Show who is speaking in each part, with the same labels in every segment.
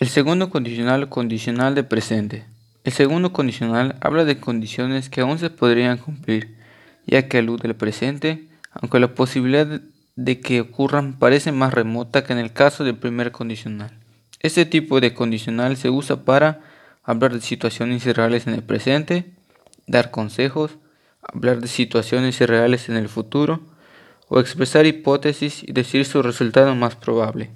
Speaker 1: El segundo condicional condicional de presente. El segundo condicional habla de condiciones que aún se podrían cumplir, ya que alude al presente, aunque la posibilidad de que ocurran parece más remota que en el caso del primer condicional. Este tipo de condicional se usa para hablar de situaciones irreales en el presente, dar consejos, hablar de situaciones irreales en el futuro, o expresar hipótesis y decir su resultado más probable.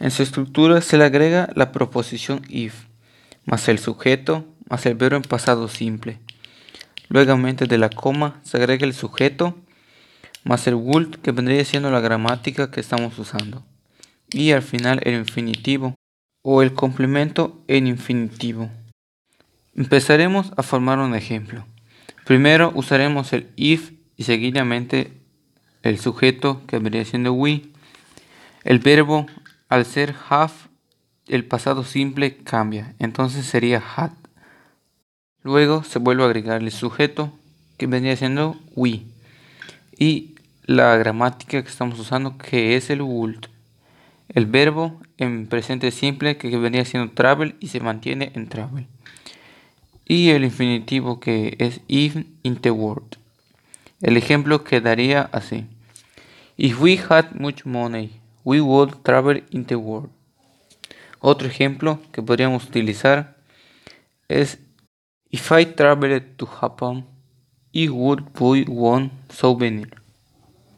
Speaker 1: En su estructura se le agrega la proposición if, más el sujeto, más el verbo en pasado simple. Luego, de la coma, se agrega el sujeto, más el would, que vendría siendo la gramática que estamos usando. Y al final el infinitivo, o el complemento en infinitivo. Empezaremos a formar un ejemplo. Primero usaremos el if y seguidamente el sujeto que vendría siendo we. El verbo al ser have, el pasado simple cambia, entonces sería had. Luego se vuelve a agregar el sujeto, que vendría siendo we. Y la gramática que estamos usando, que es el would. El verbo en presente simple, que vendría siendo travel y se mantiene en travel. Y el infinitivo, que es even in the world. El ejemplo quedaría así. If we had much money, we would travel in the world. Otro ejemplo que podríamos utilizar es If I traveled to Japan, I would buy one souvenir.